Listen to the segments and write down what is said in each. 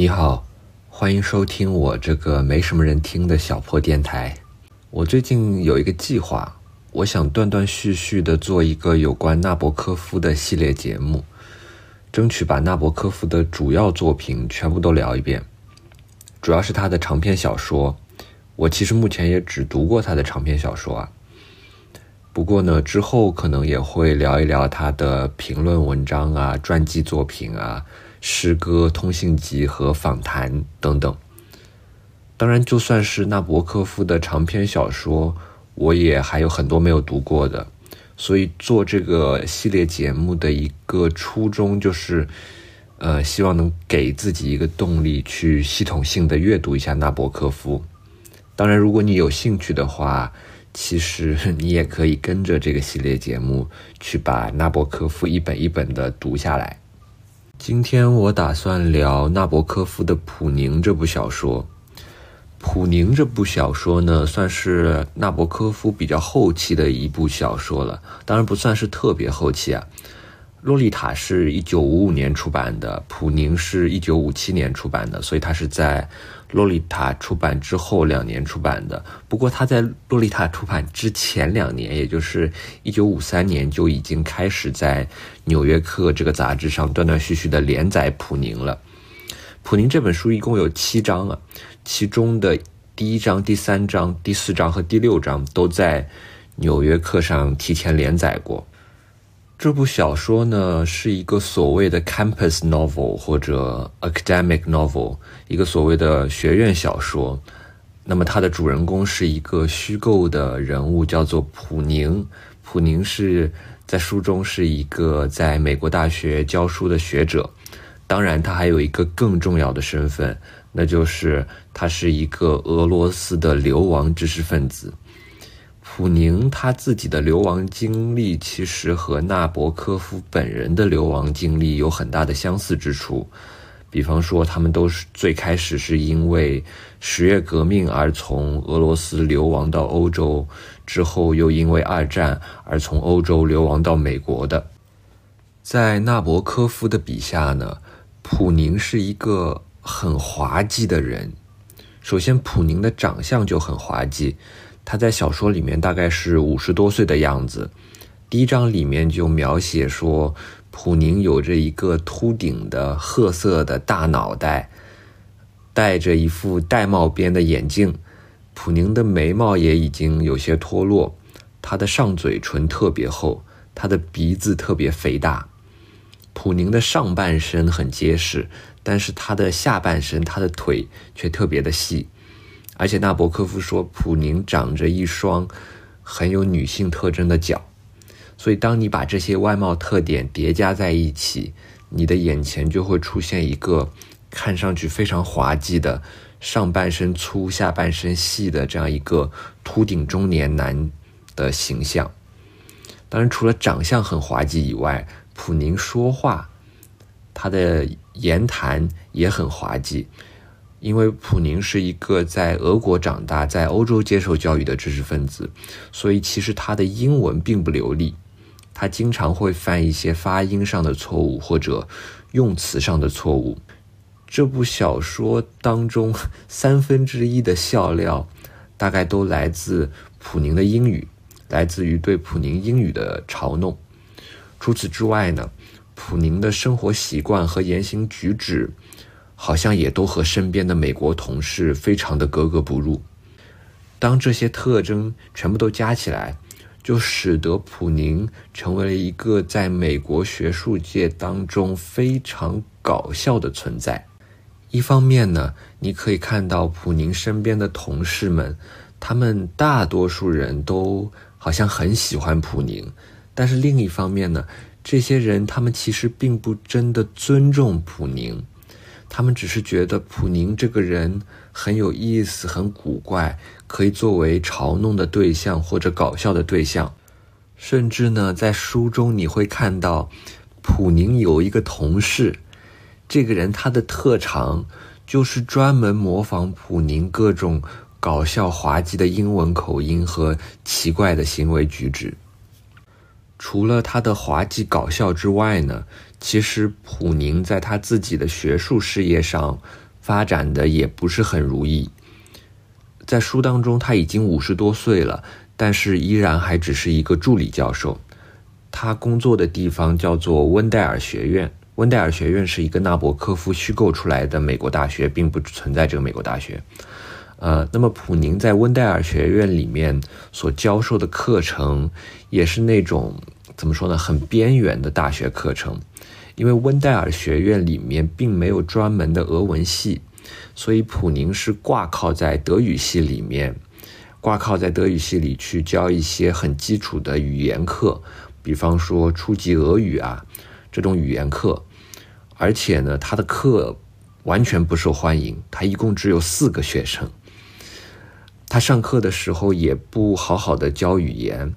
你好，欢迎收听我这个没什么人听的小破电台。我最近有一个计划，我想断断续续的做一个有关纳博科夫的系列节目，争取把纳博科夫的主要作品全部都聊一遍。主要是他的长篇小说，我其实目前也只读过他的长篇小说啊。不过呢，之后可能也会聊一聊他的评论文章啊、传记作品啊。诗歌、通信集和访谈等等。当然，就算是纳博科夫的长篇小说，我也还有很多没有读过的。所以做这个系列节目的一个初衷，就是，呃，希望能给自己一个动力，去系统性的阅读一下纳博科夫。当然，如果你有兴趣的话，其实 你也可以跟着这个系列节目，去把纳博科夫一本一本的读下来。今天我打算聊纳博科夫的《普宁》这部小说。《普宁》这部小说呢，算是纳博科夫比较后期的一部小说了，当然不算是特别后期啊。《洛丽塔》是一九五五年出版的，《普宁》是一九五七年出版的，所以它是在《洛丽塔》出版之后两年出版的。不过，他在《洛丽塔》出版之前两年，也就是一九五三年，就已经开始在《纽约客》这个杂志上断断续续的连载《普宁》了。《普宁》这本书一共有七章啊，其中的第一章、第三章、第四章和第六章都在《纽约客》上提前连载过。这部小说呢，是一个所谓的 campus novel 或者 academic novel，一个所谓的学院小说。那么它的主人公是一个虚构的人物，叫做普宁。普宁是在书中是一个在美国大学教书的学者。当然，他还有一个更重要的身份，那就是他是一个俄罗斯的流亡知识分子。普宁他自己的流亡经历，其实和纳博科夫本人的流亡经历有很大的相似之处。比方说，他们都是最开始是因为十月革命而从俄罗斯流亡到欧洲，之后又因为二战而从欧洲流亡到美国的。在纳博科夫的笔下呢，普宁是一个很滑稽的人。首先，普宁的长相就很滑稽。他在小说里面大概是五十多岁的样子。第一章里面就描写说，普宁有着一个秃顶的褐色的大脑袋，戴着一副玳瑁边的眼镜。普宁的眉毛也已经有些脱落，他的上嘴唇特别厚，他的鼻子特别肥大。普宁的上半身很结实，但是他的下半身，他的腿却特别的细。而且纳博科夫说，普宁长着一双很有女性特征的脚，所以当你把这些外貌特点叠加在一起，你的眼前就会出现一个看上去非常滑稽的上半身粗、下半身细的这样一个秃顶中年男的形象。当然，除了长相很滑稽以外，普宁说话，他的言谈也很滑稽。因为普宁是一个在俄国长大、在欧洲接受教育的知识分子，所以其实他的英文并不流利，他经常会犯一些发音上的错误或者用词上的错误。这部小说当中 三分之一的笑料，大概都来自普宁的英语，来自于对普宁英语的嘲弄。除此之外呢，普宁的生活习惯和言行举止。好像也都和身边的美国同事非常的格格不入。当这些特征全部都加起来，就使得普宁成为了一个在美国学术界当中非常搞笑的存在。一方面呢，你可以看到普宁身边的同事们，他们大多数人都好像很喜欢普宁，但是另一方面呢，这些人他们其实并不真的尊重普宁。他们只是觉得普宁这个人很有意思、很古怪，可以作为嘲弄的对象或者搞笑的对象。甚至呢，在书中你会看到，普宁有一个同事，这个人他的特长就是专门模仿普宁各种搞笑滑稽的英文口音和奇怪的行为举止。除了他的滑稽搞笑之外呢，其实普宁在他自己的学术事业上发展的也不是很如意。在书当中，他已经五十多岁了，但是依然还只是一个助理教授。他工作的地方叫做温戴尔学院。温戴尔学院是一个纳博科夫虚构出来的美国大学，并不存在这个美国大学。呃，那么普宁在温戴尔学院里面所教授的课程，也是那种怎么说呢，很边缘的大学课程。因为温戴尔学院里面并没有专门的俄文系，所以普宁是挂靠在德语系里面，挂靠在德语系里去教一些很基础的语言课，比方说初级俄语啊这种语言课。而且呢，他的课完全不受欢迎，他一共只有四个学生。他上课的时候也不好好的教语言，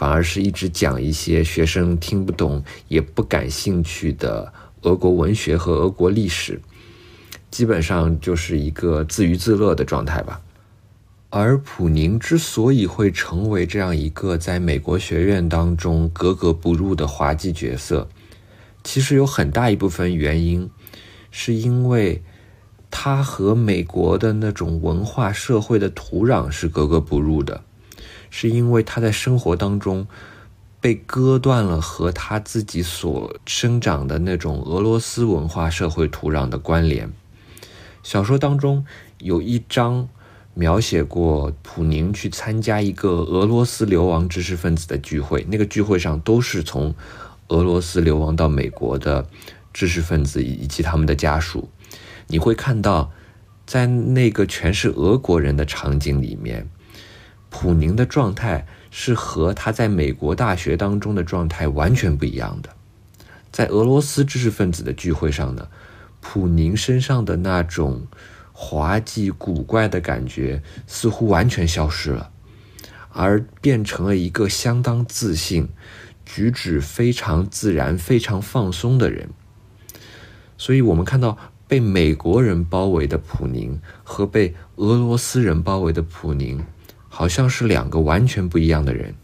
反而是一直讲一些学生听不懂也不感兴趣的俄国文学和俄国历史，基本上就是一个自娱自乐的状态吧。而普宁之所以会成为这样一个在美国学院当中格格不入的滑稽角色。其实有很大一部分原因，是因为他和美国的那种文化社会的土壤是格格不入的，是因为他在生活当中被割断了和他自己所生长的那种俄罗斯文化社会土壤的关联。小说当中有一章描写过普宁去参加一个俄罗斯流亡知识分子的聚会，那个聚会上都是从。俄罗斯流亡到美国的知识分子以及他们的家属，你会看到，在那个全是俄国人的场景里面，普宁的状态是和他在美国大学当中的状态完全不一样的。在俄罗斯知识分子的聚会上呢，普宁身上的那种滑稽古怪的感觉似乎完全消失了，而变成了一个相当自信。举止非常自然、非常放松的人，所以我们看到被美国人包围的普宁和被俄罗斯人包围的普宁，好像是两个完全不一样的人。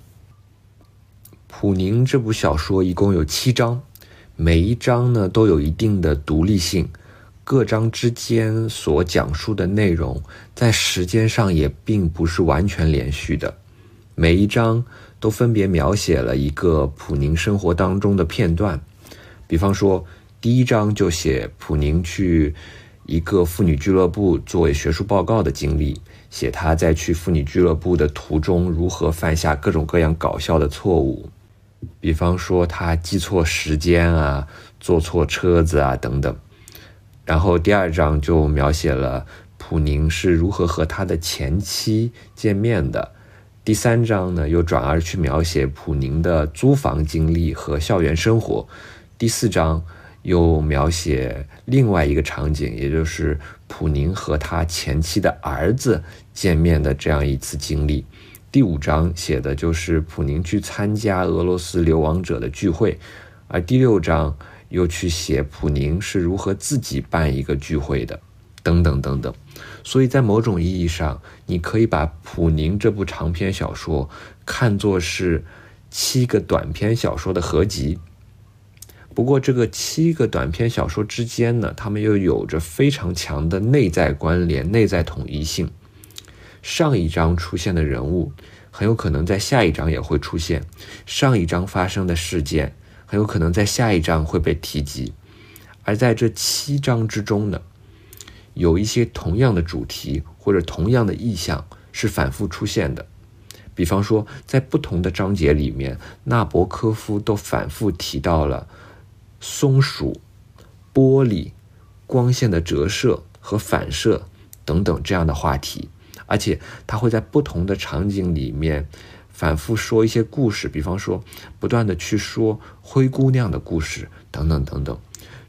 普宁这部小说一共有七章，每一章呢都有一定的独立性，各章之间所讲述的内容在时间上也并不是完全连续的，每一章。都分别描写了一个普宁生活当中的片段，比方说，第一章就写普宁去一个妇女俱乐部作为学术报告的经历，写他在去妇女俱乐部的途中如何犯下各种各样搞笑的错误，比方说他记错时间啊，坐错车子啊等等。然后第二章就描写了普宁是如何和他的前妻见面的。第三章呢，又转而去描写普宁的租房经历和校园生活。第四章又描写另外一个场景，也就是普宁和他前妻的儿子见面的这样一次经历。第五章写的就是普宁去参加俄罗斯流亡者的聚会，而第六章又去写普宁是如何自己办一个聚会的，等等等等。所以在某种意义上，你可以把普宁这部长篇小说看作是七个短篇小说的合集。不过，这个七个短篇小说之间呢，他们又有着非常强的内在关联、内在统一性。上一章出现的人物，很有可能在下一章也会出现；上一章发生的事件，很有可能在下一章会被提及。而在这七章之中呢？有一些同样的主题或者同样的意象是反复出现的，比方说，在不同的章节里面，纳博科夫都反复提到了松鼠、玻璃、光线的折射和反射等等这样的话题，而且他会在不同的场景里面反复说一些故事，比方说，不断的去说灰姑娘的故事等等等等，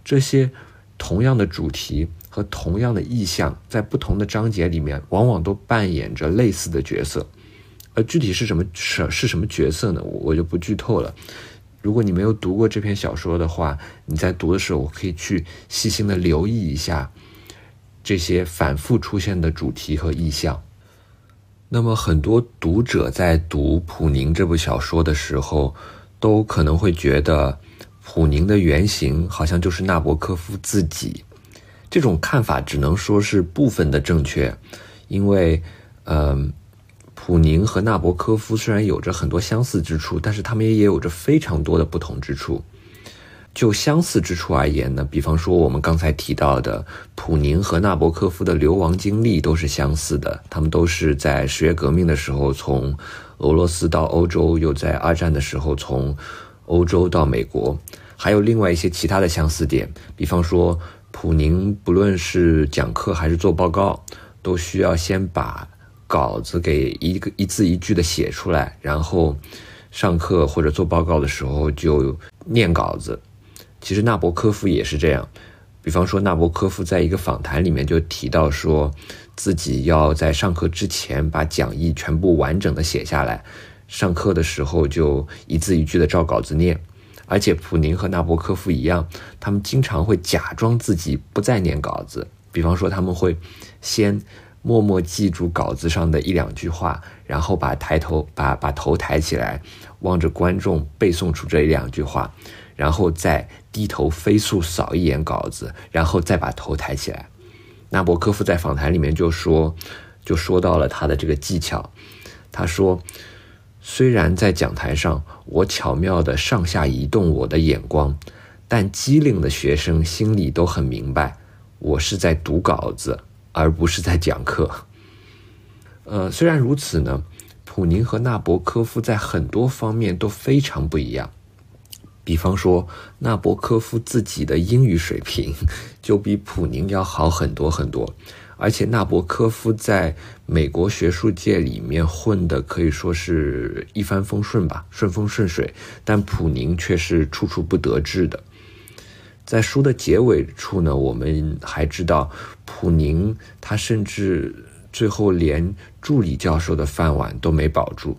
这些同样的主题。和同样的意象，在不同的章节里面，往往都扮演着类似的角色，而具体是什么是是什么角色呢？我我就不剧透了。如果你没有读过这篇小说的话，你在读的时候，我可以去细心的留意一下这些反复出现的主题和意象。那么，很多读者在读普宁这部小说的时候，都可能会觉得普宁的原型好像就是纳博科夫自己。这种看法只能说是部分的正确，因为，嗯，普宁和纳博科夫虽然有着很多相似之处，但是他们也有着非常多的不同之处。就相似之处而言呢，比方说我们刚才提到的，普宁和纳博科夫的流亡经历都是相似的，他们都是在十月革命的时候从俄罗斯到欧洲，又在二战的时候从欧洲到美国。还有另外一些其他的相似点，比方说，普宁不论是讲课还是做报告，都需要先把稿子给一个一字一句的写出来，然后上课或者做报告的时候就念稿子。其实纳博科夫也是这样，比方说纳博科夫在一个访谈里面就提到说，自己要在上课之前把讲义全部完整的写下来，上课的时候就一字一句的照稿子念。而且普宁和纳博科夫一样，他们经常会假装自己不再念稿子，比方说他们会先默默记住稿子上的一两句话，然后把抬头把把头抬起来，望着观众背诵出这一两句话。然后再低头飞速扫一眼稿子，然后再把头抬起来。纳博科夫在访谈里面就说，就说到了他的这个技巧。他说，虽然在讲台上我巧妙地上下移动我的眼光，但机灵的学生心里都很明白，我是在读稿子，而不是在讲课。呃，虽然如此呢，普宁和纳博科夫在很多方面都非常不一样。比方说，纳博科夫自己的英语水平 就比普宁要好很多很多，而且纳博科夫在美国学术界里面混的可以说是一帆风顺吧，顺风顺水。但普宁却是处处不得志的。在书的结尾处呢，我们还知道，普宁他甚至最后连助理教授的饭碗都没保住。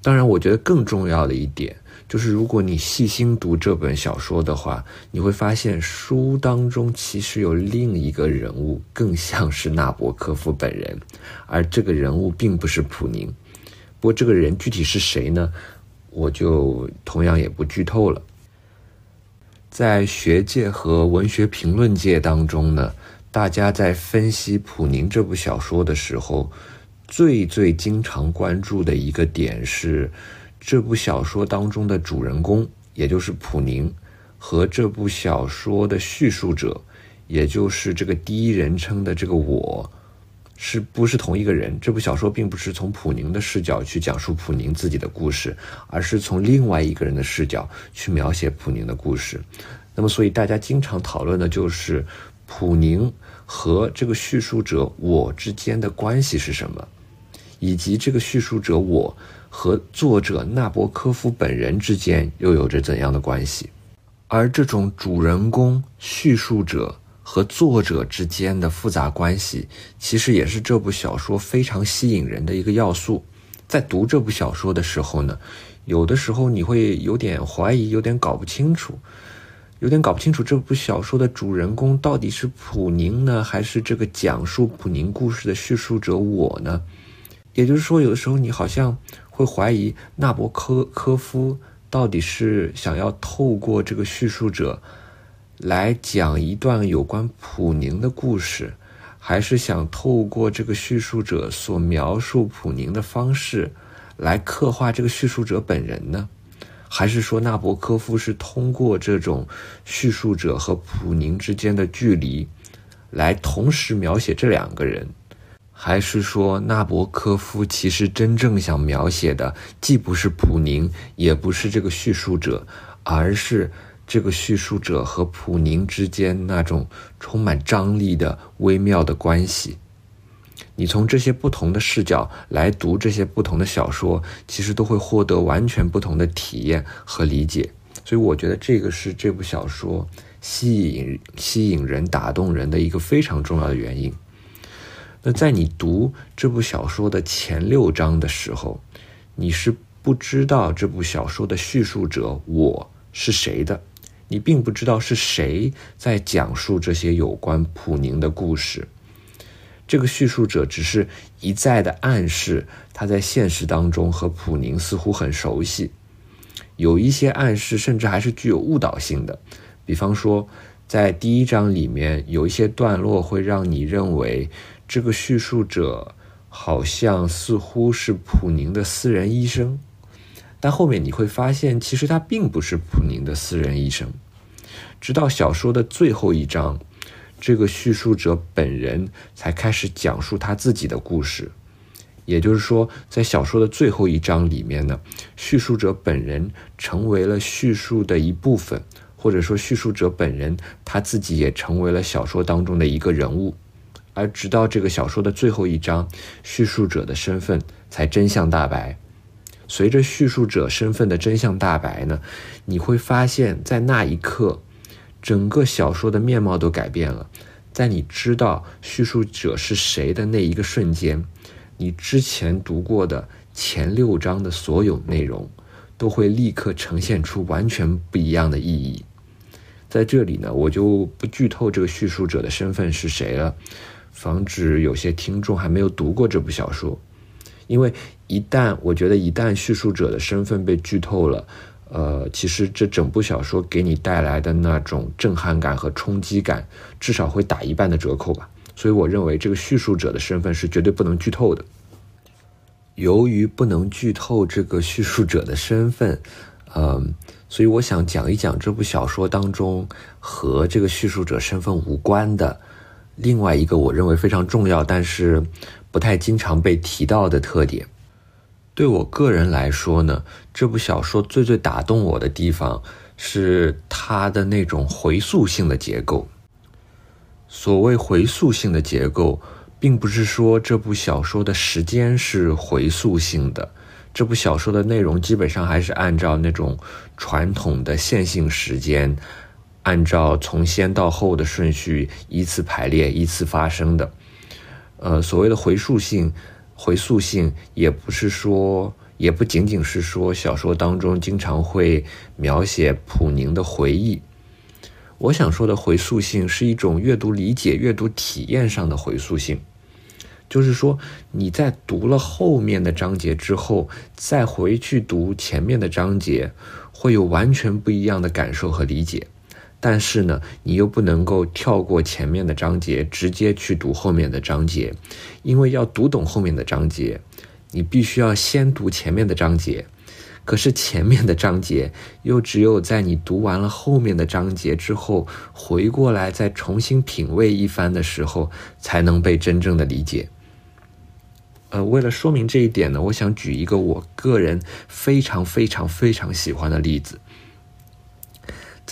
当然，我觉得更重要的一点。就是，如果你细心读这本小说的话，你会发现书当中其实有另一个人物，更像是纳博科夫本人，而这个人物并不是普宁。不过，这个人具体是谁呢？我就同样也不剧透了。在学界和文学评论界当中呢，大家在分析普宁这部小说的时候，最最经常关注的一个点是。这部小说当中的主人公，也就是普宁，和这部小说的叙述者，也就是这个第一人称的这个我，是不是同一个人？这部小说并不是从普宁的视角去讲述普宁自己的故事，而是从另外一个人的视角去描写普宁的故事。那么，所以大家经常讨论的就是普宁和这个叙述者我之间的关系是什么，以及这个叙述者我。和作者纳博科夫本人之间又有着怎样的关系？而这种主人公、叙述者和作者之间的复杂关系，其实也是这部小说非常吸引人的一个要素。在读这部小说的时候呢，有的时候你会有点怀疑，有点搞不清楚，有点搞不清楚这部小说的主人公到底是普宁呢，还是这个讲述普宁故事的叙述者我呢？也就是说，有的时候你好像。会怀疑纳博科科夫到底是想要透过这个叙述者来讲一段有关普宁的故事，还是想透过这个叙述者所描述普宁的方式来刻画这个叙述者本人呢？还是说纳博科夫是通过这种叙述者和普宁之间的距离来同时描写这两个人？还是说，纳博科夫其实真正想描写的，既不是普宁，也不是这个叙述者，而是这个叙述者和普宁之间那种充满张力的微妙的关系。你从这些不同的视角来读这些不同的小说，其实都会获得完全不同的体验和理解。所以，我觉得这个是这部小说吸引、吸引人、打动人的一个非常重要的原因。那在你读这部小说的前六章的时候，你是不知道这部小说的叙述者我是谁的，你并不知道是谁在讲述这些有关普宁的故事。这个叙述者只是一再的暗示他在现实当中和普宁似乎很熟悉，有一些暗示甚至还是具有误导性的，比方说在第一章里面有一些段落会让你认为这个叙述者好像似乎是普宁的私人医生，但后面你会发现，其实他并不是普宁的私人医生。直到小说的最后一章，这个叙述者本人才开始讲述他自己的故事。也就是说，在小说的最后一章里面呢，叙述者本人成为了叙述的一部分。或者说，叙述者本人他自己也成为了小说当中的一个人物，而直到这个小说的最后一章，叙述者的身份才真相大白。随着叙述者身份的真相大白呢，你会发现在那一刻，整个小说的面貌都改变了。在你知道叙述者是谁的那一个瞬间，你之前读过的前六章的所有内容，都会立刻呈现出完全不一样的意义。在这里呢，我就不剧透这个叙述者的身份是谁了，防止有些听众还没有读过这部小说。因为一旦我觉得一旦叙述者的身份被剧透了，呃，其实这整部小说给你带来的那种震撼感和冲击感，至少会打一半的折扣吧。所以我认为这个叙述者的身份是绝对不能剧透的。由于不能剧透这个叙述者的身份，嗯。所以我想讲一讲这部小说当中和这个叙述者身份无关的另外一个我认为非常重要，但是不太经常被提到的特点。对我个人来说呢，这部小说最最打动我的地方是它的那种回溯性的结构。所谓回溯性的结构，并不是说这部小说的时间是回溯性的。这部小说的内容基本上还是按照那种传统的线性时间，按照从先到后的顺序依次排列、依次发生的。呃，所谓的回溯性、回溯性，也不是说，也不仅仅是说小说当中经常会描写普宁的回忆。我想说的回溯性，是一种阅读理解、阅读体验上的回溯性。就是说，你在读了后面的章节之后，再回去读前面的章节，会有完全不一样的感受和理解。但是呢，你又不能够跳过前面的章节，直接去读后面的章节，因为要读懂后面的章节，你必须要先读前面的章节。可是前面的章节又只有在你读完了后面的章节之后，回过来再重新品味一番的时候，才能被真正的理解。呃，为了说明这一点呢，我想举一个我个人非常非常非常喜欢的例子。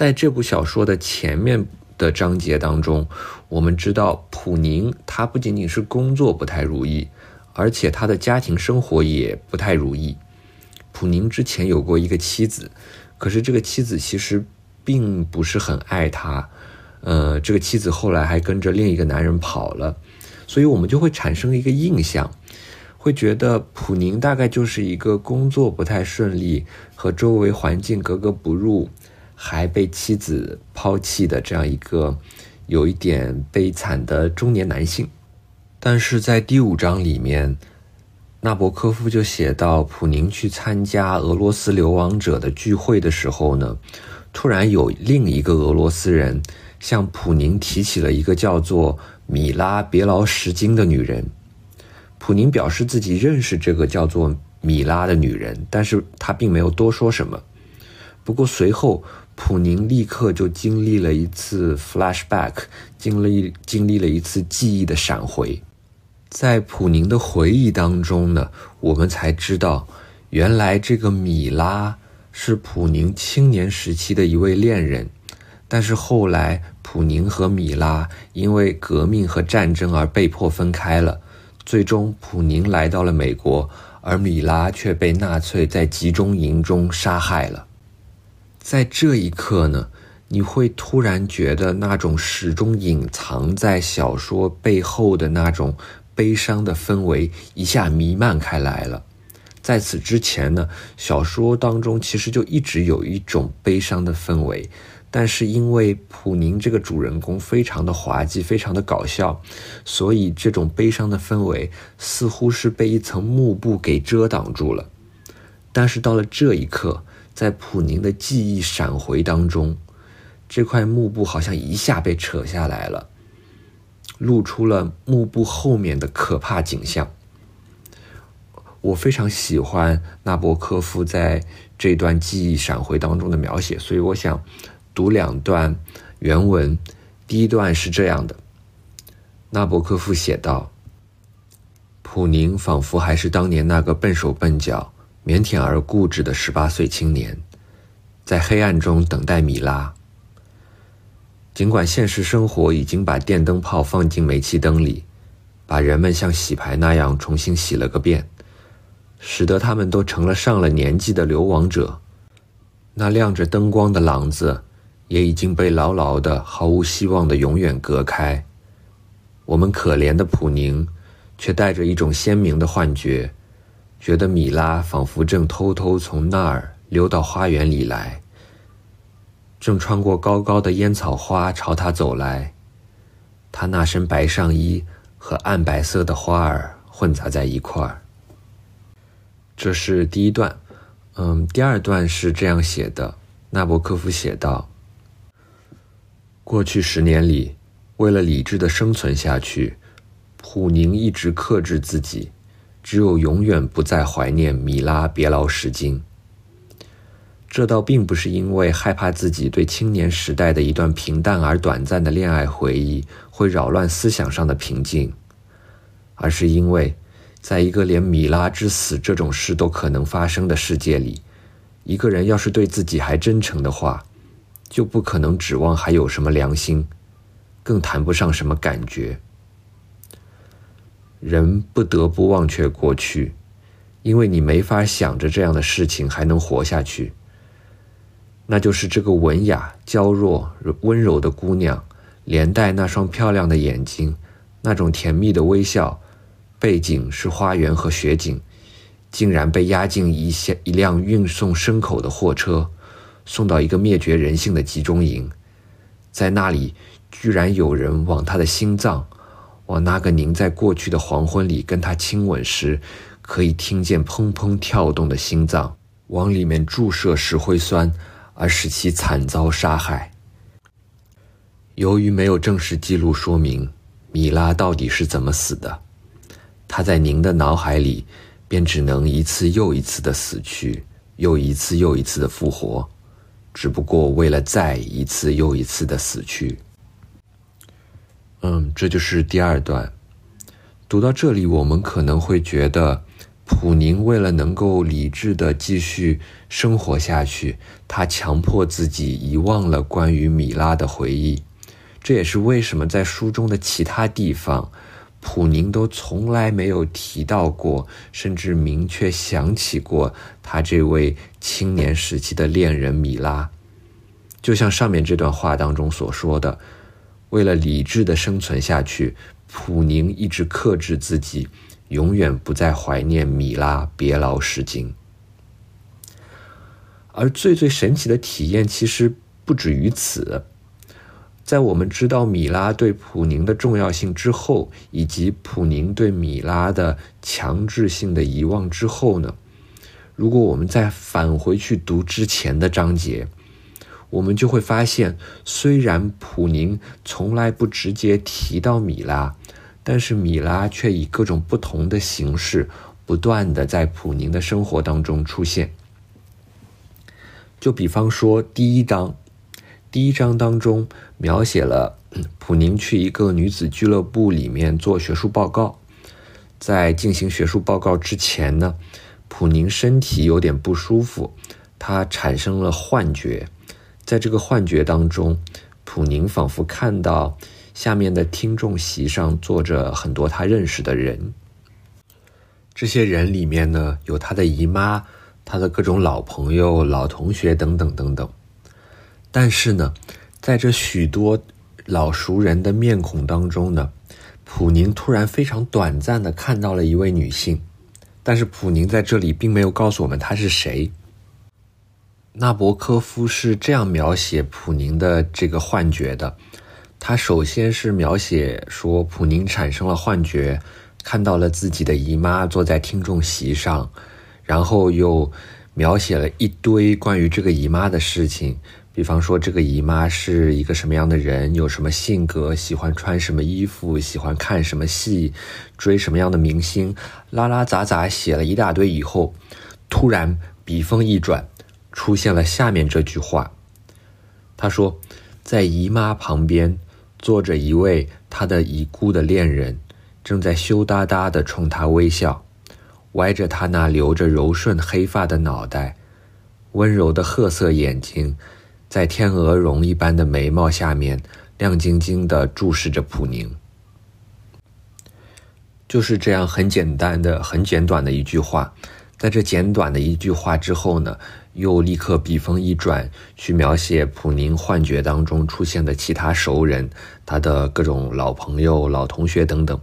在这部小说的前面的章节当中，我们知道普宁他不仅仅是工作不太如意，而且他的家庭生活也不太如意。普宁之前有过一个妻子，可是这个妻子其实并不是很爱他。呃，这个妻子后来还跟着另一个男人跑了，所以我们就会产生一个印象。会觉得普宁大概就是一个工作不太顺利，和周围环境格格不入，还被妻子抛弃的这样一个有一点悲惨的中年男性。但是在第五章里面，纳博科夫就写到，普宁去参加俄罗斯流亡者的聚会的时候呢，突然有另一个俄罗斯人向普宁提起了一个叫做米拉别劳什金的女人。普宁表示自己认识这个叫做米拉的女人，但是他并没有多说什么。不过随后，普宁立刻就经历了一次 flashback，经历经历了一次记忆的闪回。在普宁的回忆当中呢，我们才知道，原来这个米拉是普宁青年时期的一位恋人，但是后来普宁和米拉因为革命和战争而被迫分开了。最终，普宁来到了美国，而米拉却被纳粹在集中营中杀害了。在这一刻呢，你会突然觉得那种始终隐藏在小说背后的那种悲伤的氛围一下弥漫开来了。在此之前呢，小说当中其实就一直有一种悲伤的氛围。但是因为普宁这个主人公非常的滑稽，非常的搞笑，所以这种悲伤的氛围似乎是被一层幕布给遮挡住了。但是到了这一刻，在普宁的记忆闪回当中，这块幕布好像一下被扯下来了，露出了幕布后面的可怕景象。我非常喜欢纳博科夫在这段记忆闪回当中的描写，所以我想读两段原文。第一段是这样的：纳博科夫写道。普宁仿佛还是当年那个笨手笨脚、腼腆而固执的十八岁青年，在黑暗中等待米拉。尽管现实生活已经把电灯泡放进煤气灯里，把人们像洗牌那样重新洗了个遍，使得他们都成了上了年纪的流亡者，那亮着灯光的廊子也已经被牢牢的、毫无希望的永远隔开。我们可怜的普宁。却带着一种鲜明的幻觉，觉得米拉仿佛正偷偷从那儿溜到花园里来，正穿过高高的烟草花朝他走来。他那身白上衣和暗白色的花儿混杂在一块儿。这是第一段，嗯，第二段是这样写的：纳博科夫写道，过去十年里，为了理智的生存下去。普宁一直克制自己，只有永远不再怀念米拉别劳什金。这倒并不是因为害怕自己对青年时代的一段平淡而短暂的恋爱回忆会扰乱思想上的平静，而是因为，在一个连米拉之死这种事都可能发生的世界里，一个人要是对自己还真诚的话，就不可能指望还有什么良心，更谈不上什么感觉。人不得不忘却过去，因为你没法想着这样的事情还能活下去。那就是这个文雅、娇弱、温柔的姑娘，连带那双漂亮的眼睛，那种甜蜜的微笑，背景是花园和雪景，竟然被押进一些一辆运送牲口的货车，送到一个灭绝人性的集中营，在那里，居然有人往她的心脏。往那个您在过去的黄昏里跟他亲吻时，可以听见砰砰跳动的心脏，往里面注射石灰酸，而使其惨遭杀害。由于没有正式记录说明米拉到底是怎么死的，他在您的脑海里便只能一次又一次的死去，又一次又一次的复活，只不过为了再一次又一次的死去。嗯，这就是第二段。读到这里，我们可能会觉得，普宁为了能够理智的继续生活下去，他强迫自己遗忘了关于米拉的回忆。这也是为什么在书中的其他地方，普宁都从来没有提到过，甚至明确想起过他这位青年时期的恋人米拉。就像上面这段话当中所说的。为了理智的生存下去，普宁一直克制自己，永远不再怀念米拉别劳什金。而最最神奇的体验其实不止于此，在我们知道米拉对普宁的重要性之后，以及普宁对米拉的强制性的遗忘之后呢？如果我们再返回去读之前的章节。我们就会发现，虽然普宁从来不直接提到米拉，但是米拉却以各种不同的形式，不断的在普宁的生活当中出现。就比方说，第一章，第一章当中描写了普宁去一个女子俱乐部里面做学术报告，在进行学术报告之前呢，普宁身体有点不舒服，他产生了幻觉。在这个幻觉当中，普宁仿佛看到下面的听众席上坐着很多他认识的人。这些人里面呢，有他的姨妈、他的各种老朋友、老同学等等等等。但是呢，在这许多老熟人的面孔当中呢，普宁突然非常短暂的看到了一位女性。但是普宁在这里并没有告诉我们她是谁。纳博科夫是这样描写普宁的这个幻觉的：他首先是描写说普宁产生了幻觉，看到了自己的姨妈坐在听众席上，然后又描写了一堆关于这个姨妈的事情，比方说，这个姨妈是一个什么样的人，有什么性格，喜欢穿什么衣服，喜欢看什么戏，追什么样的明星，拉拉杂杂写了一大堆以后，突然笔锋一转，出现了下面这句话。他说，在姨妈旁边坐着一位他的已故的恋人，正在羞答答地冲他微笑，歪着他那留着柔顺黑发的脑袋，温柔的褐色眼睛。在天鹅绒一般的眉毛下面，亮晶晶的注视着普宁。就是这样很简单的、很简短的一句话，在这简短的一句话之后呢，又立刻笔锋一转，去描写普宁幻觉当中出现的其他熟人，他的各种老朋友、老同学等等。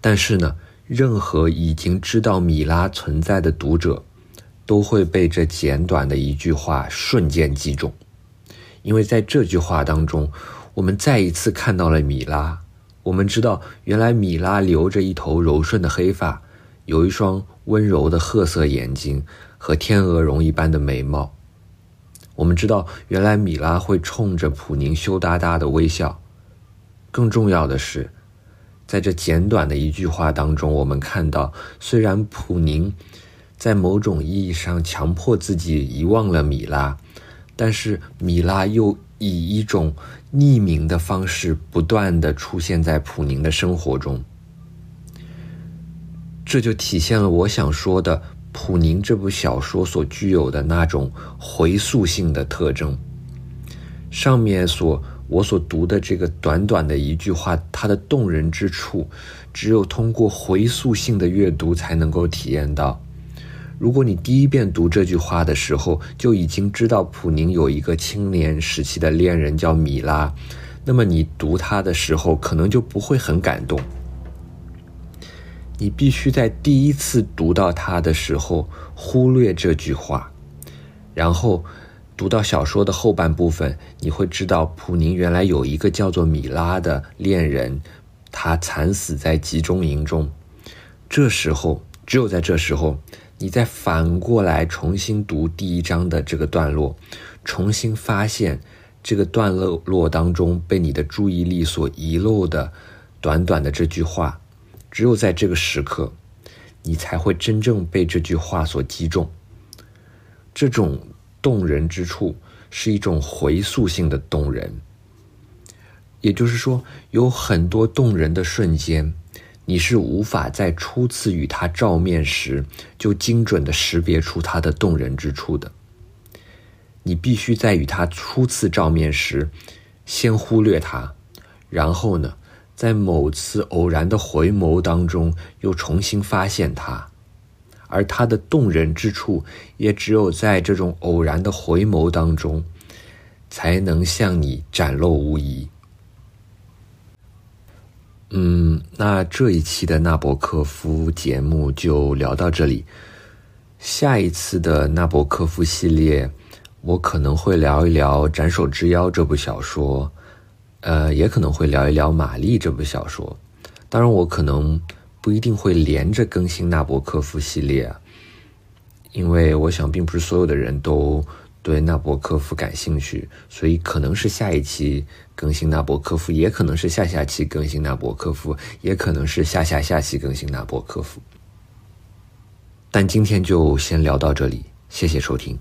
但是呢，任何已经知道米拉存在的读者，都会被这简短的一句话瞬间击中。因为在这句话当中，我们再一次看到了米拉。我们知道，原来米拉留着一头柔顺的黑发，有一双温柔的褐色眼睛和天鹅绒一般的眉毛。我们知道，原来米拉会冲着普宁羞答答的微笑。更重要的是，在这简短的一句话当中，我们看到，虽然普宁在某种意义上强迫自己遗忘了米拉。但是米拉又以一种匿名的方式不断的出现在普宁的生活中，这就体现了我想说的普宁这部小说所具有的那种回溯性的特征。上面所我所读的这个短短的一句话，它的动人之处，只有通过回溯性的阅读才能够体验到。如果你第一遍读这句话的时候就已经知道普宁有一个青年时期的恋人叫米拉，那么你读他的时候可能就不会很感动。你必须在第一次读到它的时候忽略这句话，然后读到小说的后半部分，你会知道普宁原来有一个叫做米拉的恋人，他惨死在集中营中。这时候，只有在这时候。你再反过来重新读第一章的这个段落，重新发现这个段落落当中被你的注意力所遗漏的短短的这句话，只有在这个时刻，你才会真正被这句话所击中。这种动人之处是一种回溯性的动人，也就是说，有很多动人的瞬间。你是无法在初次与他照面时就精准的识别出他的动人之处的。你必须在与他初次照面时，先忽略他，然后呢，在某次偶然的回眸当中又重新发现他，而他的动人之处也只有在这种偶然的回眸当中，才能向你展露无遗。嗯，那这一期的纳博科夫节目就聊到这里。下一次的纳博科夫系列，我可能会聊一聊《斩首之妖》这部小说，呃，也可能会聊一聊《玛丽》这部小说。当然，我可能不一定会连着更新纳博科夫系列，因为我想，并不是所有的人都。对纳博科夫感兴趣，所以可能是下一期更新纳博科夫，也可能是下下期更新纳博科夫，也可能是下下下期更新纳博科夫。但今天就先聊到这里，谢谢收听。